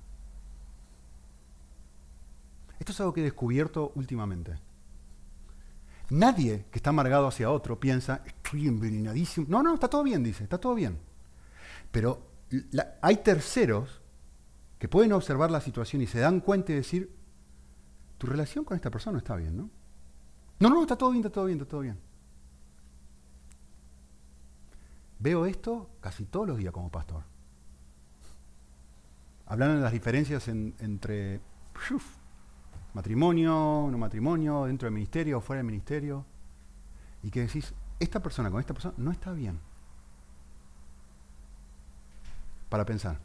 Esto es algo que he descubierto últimamente. Nadie que está amargado hacia otro piensa, estoy envenenadísimo. No, no, está todo bien, dice, está todo bien. Pero hay terceros que pueden observar la situación y se dan cuenta y decir, tu relación con esta persona está bien, ¿no? No, no, está todo bien, está todo bien, está todo bien. Veo esto casi todos los días como pastor. Hablando de las diferencias entre matrimonio, no matrimonio, dentro del ministerio fuera del ministerio. Y que decís, esta persona con esta persona no está bien para pensar.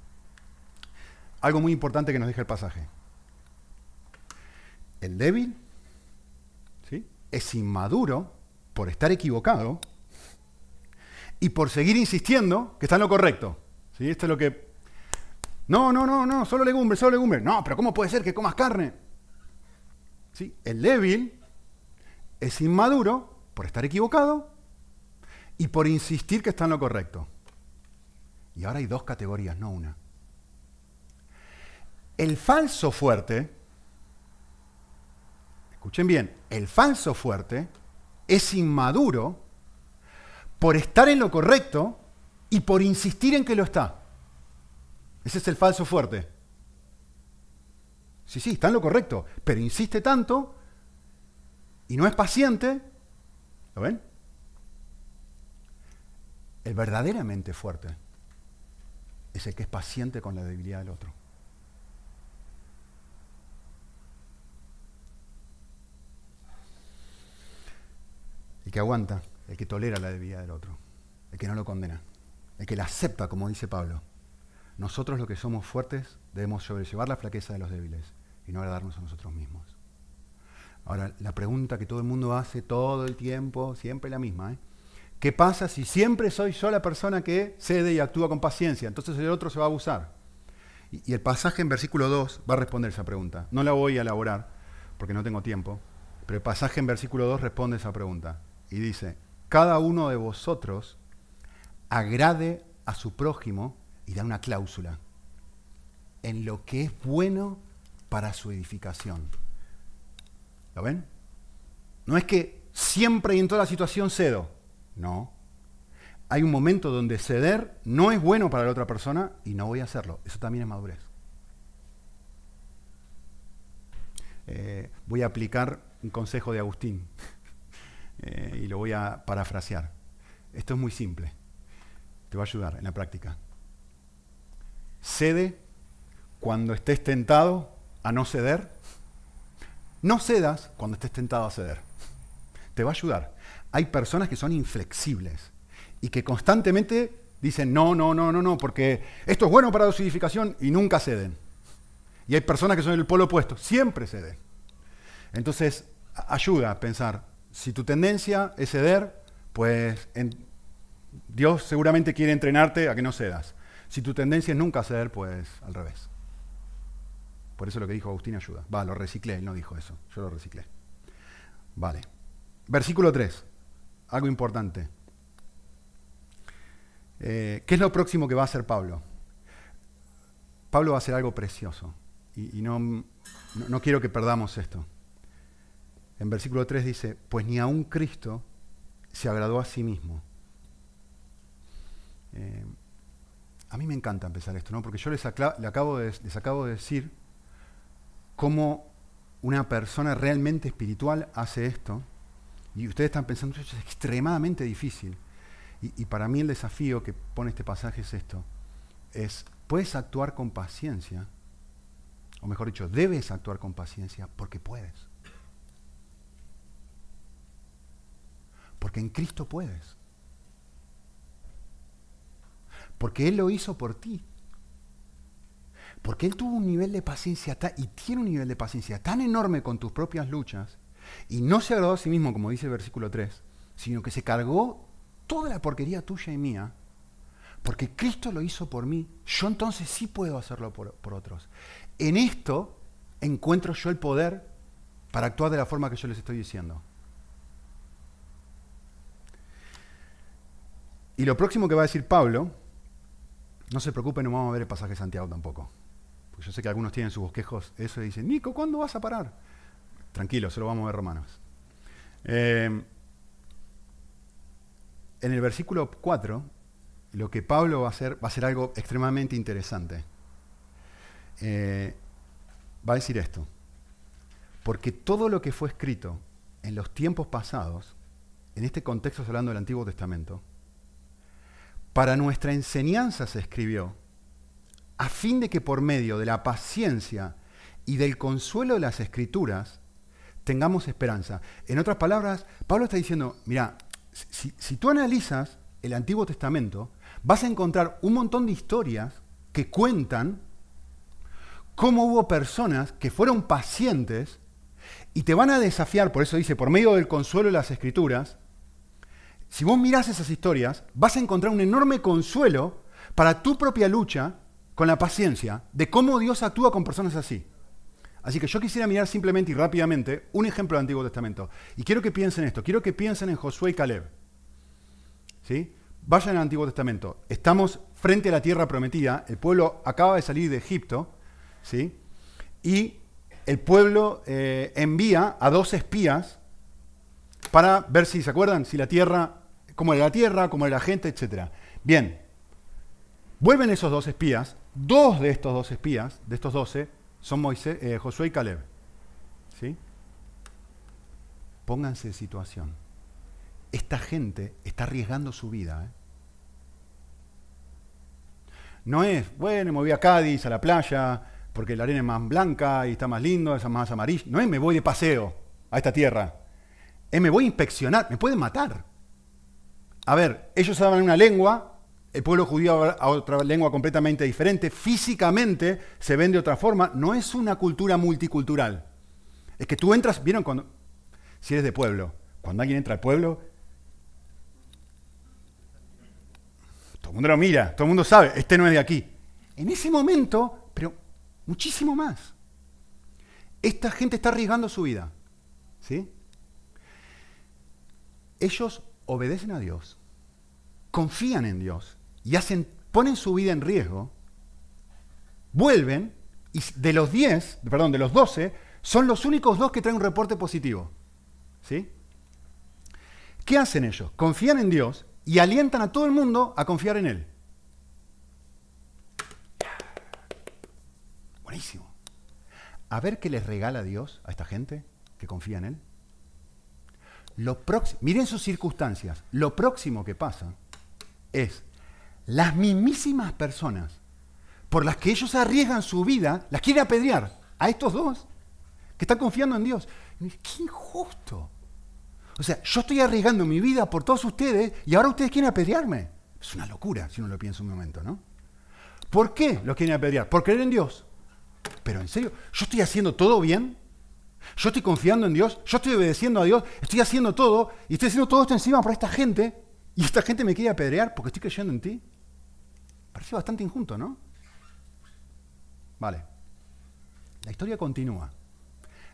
Algo muy importante que nos deja el pasaje. El débil ¿sí? es inmaduro por estar equivocado y por seguir insistiendo que está en lo correcto. ¿sí? Esto es lo que... No, no, no, no, solo legumbre, solo legumbre. No, pero ¿cómo puede ser que comas carne? El débil es inmaduro por estar equivocado y por insistir que está en lo correcto. Y ahora hay dos categorías, no una. El falso fuerte, escuchen bien, el falso fuerte es inmaduro por estar en lo correcto y por insistir en que lo está. Ese es el falso fuerte. Sí, sí, está en lo correcto, pero insiste tanto y no es paciente. ¿Lo ven? El verdaderamente fuerte es el que es paciente con la debilidad del otro. El que aguanta, el que tolera la debilidad del otro, el que no lo condena, el que la acepta, como dice Pablo. Nosotros los que somos fuertes debemos sobrellevar la flaqueza de los débiles y no agradarnos a nosotros mismos. Ahora, la pregunta que todo el mundo hace todo el tiempo, siempre la misma, ¿eh? ¿Qué pasa si siempre soy yo la persona que cede y actúa con paciencia? Entonces el otro se va a abusar. Y, el pasaje en versículo 2 va a responder esa pregunta. No la voy a elaborar porque no tengo tiempo, pero el pasaje en versículo 2 responde esa pregunta. Y dice, cada uno de vosotros agrade a su prójimo y da una cláusula en lo que es bueno para su edificación. ¿Lo ven? No es que siempre y en toda la situación cedo. No. Hay un momento donde ceder no es bueno para la otra persona y no voy a hacerlo. Eso también es madurez. Eh, voy a aplicar un consejo de Agustín eh, y lo voy a parafrasear. Esto es muy simple. Te va a ayudar en la práctica. Cede cuando estés tentado a no ceder, no cedas cuando estés tentado a ceder. Te va a ayudar. Hay personas que son inflexibles y que constantemente dicen no, no, no, no, no, porque esto es bueno para dosificación y nunca ceden. Y hay personas que son el polo opuesto, siempre ceden. Entonces, ayuda a pensar, si tu tendencia es ceder, pues Dios seguramente quiere entrenarte a que no cedas. Si tu tendencia es nunca ceder, pues al revés. Por eso lo que dijo Agustín ayuda. Va, lo reciclé, él no dijo eso, yo lo reciclé. Vale. Versículo 3, algo importante. Eh, ¿Qué es lo próximo que va a hacer Pablo? Pablo va a hacer algo precioso y, no, no, quiero que perdamos esto. En versículo 3 dice, pues ni aun Cristo se agradó a sí mismo. Eh, a mí me encanta empezar esto, ¿no? porque yo les, acabo de, les acabo de decir cómo una persona realmente espiritual hace esto, y ustedes están pensando, es extremadamente difícil. Y, para mí el desafío que pone este pasaje es esto, es, puedes actuar con paciencia, o mejor dicho, debes actuar con paciencia porque puedes. Porque en Cristo puedes. Porque Él lo hizo por ti. Porque Él tuvo un nivel de paciencia y tiene un nivel de paciencia tan enorme con tus propias luchas y no se agradó a sí mismo, como dice el versículo 3, sino que se cargó toda la porquería tuya y mía, porque Cristo lo hizo por mí, yo entonces sí puedo hacerlo por, otros. En esto encuentro yo el poder para actuar de la forma que yo les estoy diciendo. Y lo próximo que va a decir Pablo, no se preocupen, no vamos a ver el pasaje de Santiago tampoco. Yo sé que algunos tienen sus bosquejos eso y dicen, Nico, ¿cuándo vas a parar? Tranquilo, se lo vamos a ver Romanos. Eh, en el versículo 4, lo que Pablo va a hacer va a ser algo extremadamente interesante. Eh, va a decir esto, porque todo lo que fue escrito en los tiempos pasados, en este contexto hablando del Antiguo Testamento, para nuestra enseñanza se escribió, a fin de que por medio de la paciencia y del consuelo de las escrituras tengamos esperanza. En otras palabras, Pablo está diciendo, mira, si, tú analizas el Antiguo Testamento, vas a encontrar un montón de historias que cuentan cómo hubo personas que fueron pacientes y te van a desafiar, por eso dice, por medio del consuelo de las escrituras, si vos mirás esas historias, vas a encontrar un enorme consuelo para tu propia lucha con la paciencia de cómo Dios actúa con personas así. Así que yo quisiera mirar simplemente y rápidamente un ejemplo del Antiguo Testamento. Y quiero que piensen esto, quiero que piensen en Josué y Caleb. ¿Sí? Vayan al Antiguo Testamento. Estamos frente a la tierra prometida, el pueblo acaba de salir de Egipto, ¿sí? y el pueblo eh, envía a dos espías para ver si, ¿se acuerdan? Si la tierra, cómo era la tierra, cómo era la gente, etc. Bien, vuelven esos dos espías, dos de estos dos espías, de estos doce, son Moisés, eh, Josué y Caleb. ¿Sí? Pónganse en situación. Esta gente está arriesgando su vida. ¿eh? No es, bueno, me voy a Cádiz, a la playa, porque la arena es más blanca y está más lindo, es más amarilla. No es, me voy de paseo a esta tierra. Es, me voy a inspeccionar, me pueden matar. A ver, ellos hablan una lengua, el pueblo judío a otra lengua completamente diferente, físicamente se ven de otra forma, no es una cultura multicultural. Es que tú entras, ¿vieron cuando, si eres de pueblo, cuando alguien entra al pueblo, todo el mundo lo mira, todo el mundo sabe, este no es de aquí. En ese momento, pero muchísimo más. Esta gente está arriesgando su vida. ¿Sí? Ellos obedecen a Dios, confían en Dios, y hacen, ponen su vida en riesgo, vuelven y de los 10, perdón, de los 12, son los únicos dos que traen un reporte positivo. ¿Sí? ¿Qué hacen ellos? Confían en Dios y alientan a todo el mundo a confiar en Él. Buenísimo. A ver qué les regala Dios a esta gente que confía en Él. Lo miren sus circunstancias. Lo próximo que pasa es las mismísimas personas por las que ellos arriesgan su vida, las quiere apedrear. a estos dos que están confiando en Dios. Qué injusto. O sea, yo estoy arriesgando mi vida por todos ustedes y ahora ustedes quieren apedrearme. Es una locura si uno lo piensa un momento, ¿no? ¿Por qué los quieren apedrear? Por creer en Dios. Pero en serio, yo estoy haciendo todo bien. Yo estoy confiando en Dios, yo estoy obedeciendo a Dios, estoy haciendo todo y estoy haciendo todo esto encima para esta gente y esta gente me quiere apedrear porque estoy creyendo en ti. Parece bastante injusto, ¿no? Vale. La historia continúa.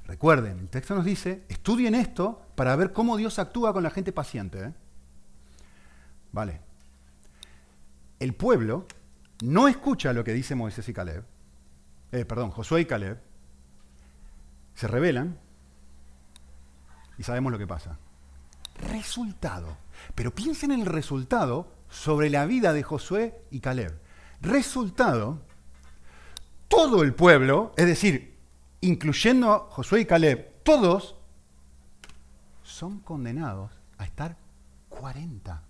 Recuerden, el texto nos dice, estudien esto para ver cómo Dios actúa con la gente paciente. ¿eh? Vale. El pueblo no escucha lo que dice Moisés y Caleb. Eh, perdón, Josué y Caleb. Se rebelan y sabemos lo que pasa. Resultado. Pero piensen en el resultado sobre la vida de Josué y Caleb. Resultado, todo el pueblo, es decir, incluyendo a Josué y Caleb, todos son condenados a estar 40.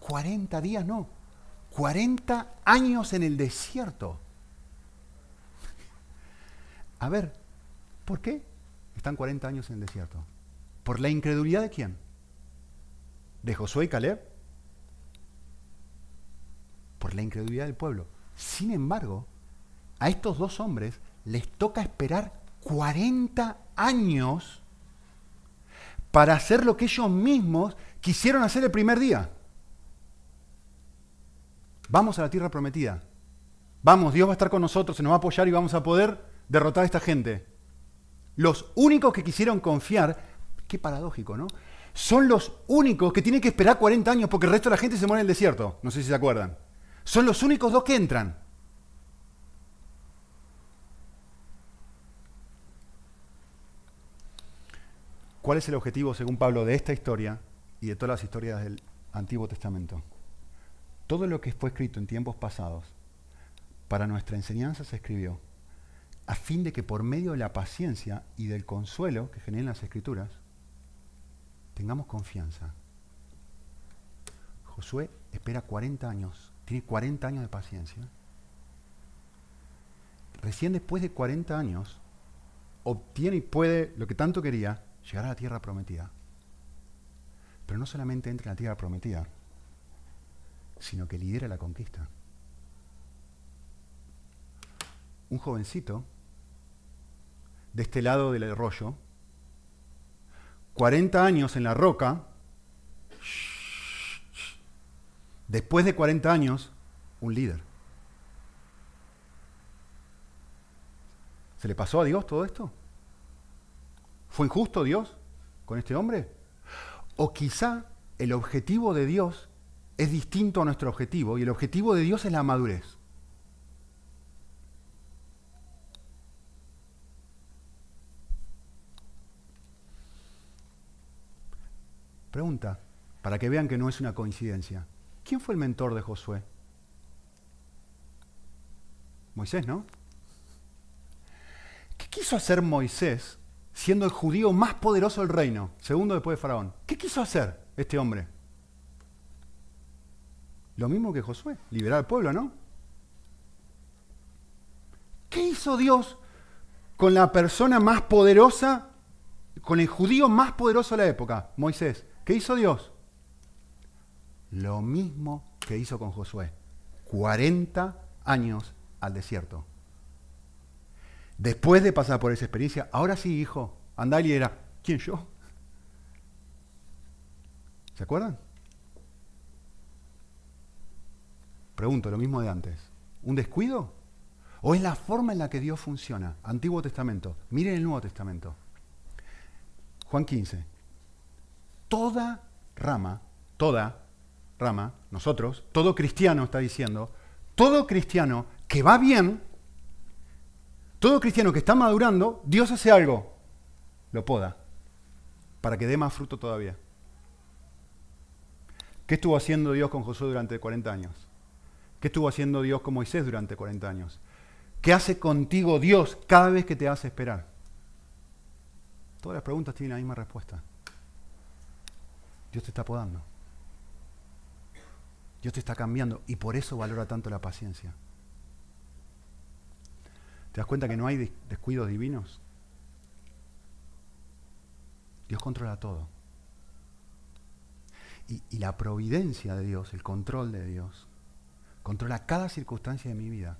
40 días no, 40 años en el desierto. A ver, ¿por qué están 40 años en el desierto? ¿Por la incredulidad de quién? ¿De Josué y Caleb? Por la incredulidad del pueblo. Sin embargo, a estos dos hombres les toca esperar 40 años para hacer lo que ellos mismos quisieron hacer el primer día. Vamos a la tierra prometida. Vamos, Dios va a estar con nosotros, se nos va a apoyar y vamos a poder derrotar a esta gente. Los únicos que quisieron confiar, qué paradójico, ¿no? Son los únicos que tienen que esperar 40 años porque el resto de la gente se muere en el desierto. No sé si se acuerdan. Son los únicos dos que entran. ¿Cuál es el objetivo, según Pablo, de esta historia y de todas las historias del Antiguo Testamento? Todo lo que fue escrito en tiempos pasados para nuestra enseñanza se escribió a fin de que por medio de la paciencia y del consuelo que generan las escrituras, tengamos confianza. Josué espera 40 años, tiene 40 años de paciencia. Recién después de 40 años, obtiene y puede lo que tanto quería, llegar a la tierra prometida. Pero no solamente entra en la tierra prometida, sino que lidera la conquista. Un jovencito de este lado del arroyo, 40 años en la roca, después de 40 años, un líder. ¿Se le pasó a Dios todo esto? ¿Fue injusto Dios con este hombre? O quizá el objetivo de Dios es distinto a nuestro objetivo y el objetivo de Dios es la madurez. Pregunta, para que vean que no es una coincidencia. ¿Quién fue el mentor de Josué? Moisés, ¿no? ¿Qué quiso hacer Moisés siendo el judío más poderoso del reino, segundo después de Faraón. ¿Qué quiso hacer este hombre? Lo mismo que Josué, liberar al pueblo, ¿no? ¿Qué hizo Dios con la persona más poderosa, con el judío más poderoso de la época, Moisés? ¿Qué hizo Dios? Lo mismo que hizo con Josué. 40 años al desierto. Después de pasar por esa experiencia, ahora sí, hijo, anda y era, ¿quién yo? ¿Se acuerdan? Pregunto, lo mismo de antes. ¿Un descuido? ¿O es la forma en la que Dios funciona? Antiguo Testamento. Miren el Nuevo Testamento. Juan 15. Toda rama, toda rama, nosotros, todo cristiano está diciendo, todo cristiano que va bien, todo cristiano que está madurando, Dios hace algo, lo poda, para que dé más fruto todavía. ¿Qué estuvo haciendo Dios con Josué durante 40 años? ¿Qué estuvo haciendo Dios con Moisés durante 40 años? ¿Qué hace contigo Dios cada vez que te hace esperar? Todas las preguntas tienen la misma respuesta. Dios te está podando. Dios te está cambiando y por eso valora tanto la paciencia. ¿Te das cuenta que no hay descuidos divinos? Dios controla todo. Y, y, la providencia de Dios, el control de Dios, controla cada circunstancia de mi vida.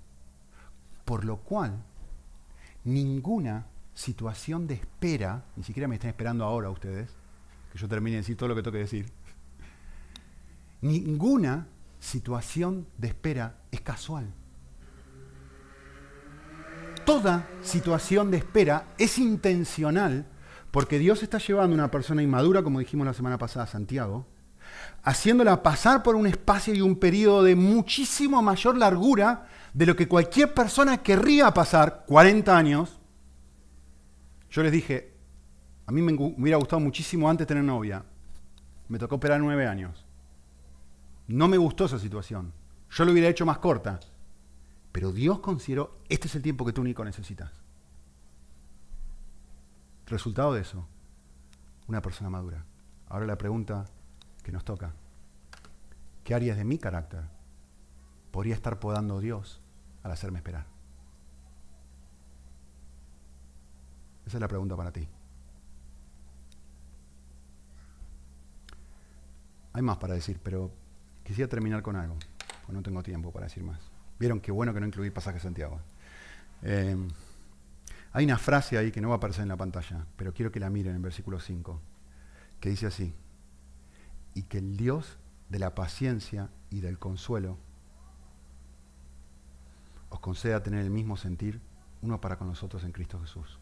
Por lo cual, ninguna situación de espera, ni siquiera me están esperando ahora ustedes, que yo termine de decir todo lo que tengo que decir, ninguna situación de espera es casual. Toda situación de espera es intencional porque Dios está llevando a una persona inmadura, como dijimos la semana pasada, Santiago, haciéndola pasar por un espacio y un periodo de muchísimo mayor largura de lo que cualquier persona querría pasar, 40 años. Yo les dije, a mí me hubiera gustado muchísimo antes tener novia. Me tocó esperar nueve años. No me gustó esa situación. Yo lo hubiera hecho más corta. Pero Dios consideró, este es el tiempo que tú único necesitas. Resultado de eso, una persona madura. Ahora la pregunta que nos toca, ¿qué áreas de mi carácter podría estar podando Dios al hacerme esperar? Esa es la pregunta para ti. Hay más para decir, pero quisiera terminar con algo, porque no tengo tiempo para decir más. Vieron qué bueno que no incluí pasaje Santiago. Eh, hay una frase ahí que no va a aparecer en la pantalla, pero quiero que la miren en versículo 5, que dice así, y que el Dios de la paciencia y del consuelo os conceda tener el mismo sentir uno para con nosotros en Cristo Jesús.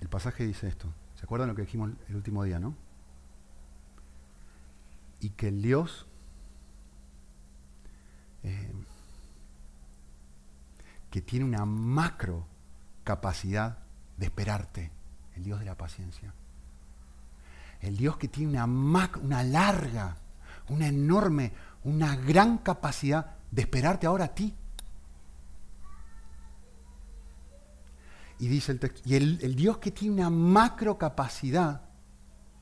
El pasaje dice esto. ¿Se acuerdan lo que dijimos el último día, no? Y que el Dios eh, que tiene una macro capacidad de esperarte, el Dios de la paciencia. El Dios que tiene una, una larga, una enorme, una gran capacidad de esperarte ahora a ti. Y dice el texto, y el, el Dios que tiene una macro capacidad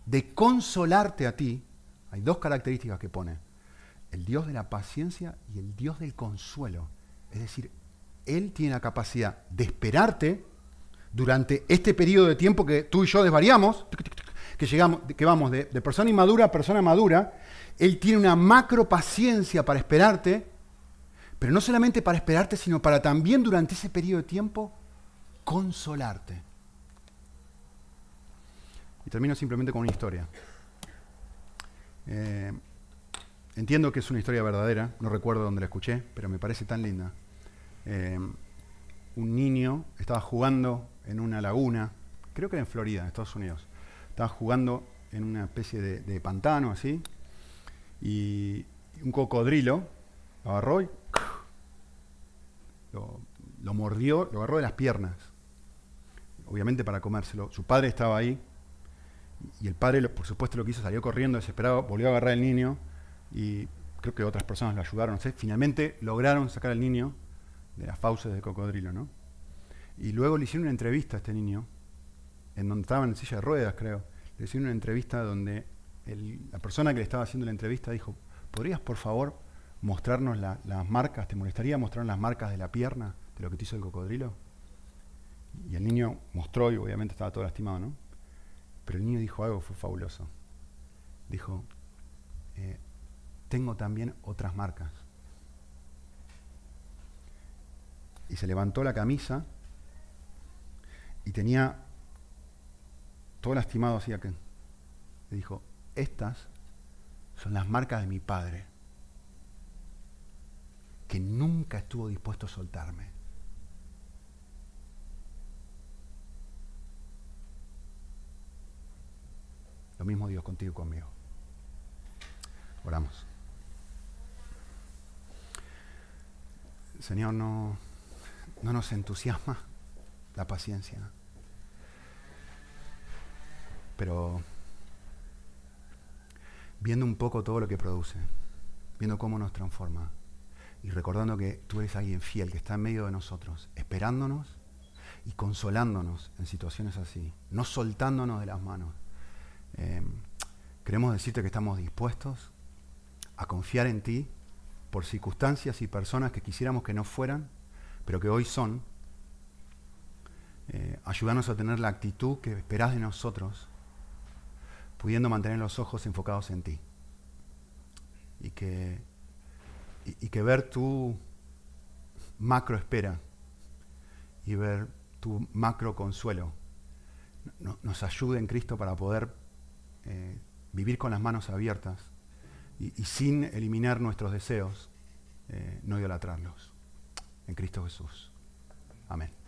de consolarte a ti, hay dos características que pone, el Dios de la paciencia y el Dios del consuelo. Es decir, él tiene la capacidad de esperarte durante este periodo de tiempo que tú y yo desvariamos, que, llegamos, que vamos de, persona inmadura a persona madura. Él tiene una macro paciencia para esperarte, pero no solamente para esperarte, sino para también durante ese periodo de tiempo consolarte. Y termino simplemente con una historia. Eh, entiendo que es una historia verdadera, no recuerdo dónde la escuché, pero me parece tan linda. Eh, un niño estaba jugando en una laguna, creo que era en Florida, Estados Unidos. Estaba jugando en una especie de, pantano así, y un cocodrilo lo agarró y lo, mordió, lo agarró de las piernas, obviamente para comérselo. Su padre estaba ahí, y el padre, por supuesto, lo que hizo, salió corriendo desesperado, volvió a agarrar al niño, y creo que otras personas lo ayudaron, no sé. Finalmente lograron sacar al niño de las fauces de cocodrilo, ¿no? Y luego le hicieron una entrevista a este niño, en donde estaba en silla de ruedas, creo. Le hicieron una entrevista donde la persona que le estaba haciendo la entrevista dijo, ¿podrías por favor mostrarnos las marcas? ¿Te molestaría mostrar las marcas de la pierna de lo que te hizo el cocodrilo? Y el niño mostró y obviamente estaba todo lastimado, ¿no? Pero el niño dijo algo, fue fabuloso. Dijo, eh, tengo también otras marcas. y se levantó la camisa y tenía todo lastimado así. Le dijo, estas son las marcas de mi padre, que nunca estuvo dispuesto a soltarme. Lo mismo Dios contigo y conmigo. Oramos. Señor, no no nos entusiasma la paciencia. Pero viendo un poco todo lo que produce, viendo cómo nos transforma y recordando que tú eres alguien fiel que está en medio de nosotros, esperándonos y consolándonos en situaciones así, no soltándonos de las manos. Eh, queremos decirte que estamos dispuestos a confiar en ti por circunstancias y personas que quisiéramos que no fueran, pero que hoy son Eh, ayúdanos a tener la actitud que esperás de nosotros, pudiendo mantener los ojos enfocados en ti. Y que, y, que ver tu macro espera y ver tu macro consuelo nos ayude en Cristo para poder eh, vivir con las manos abiertas y, sin eliminar nuestros deseos, eh, no idolatrarlos. En Cristo Jesús. Amén.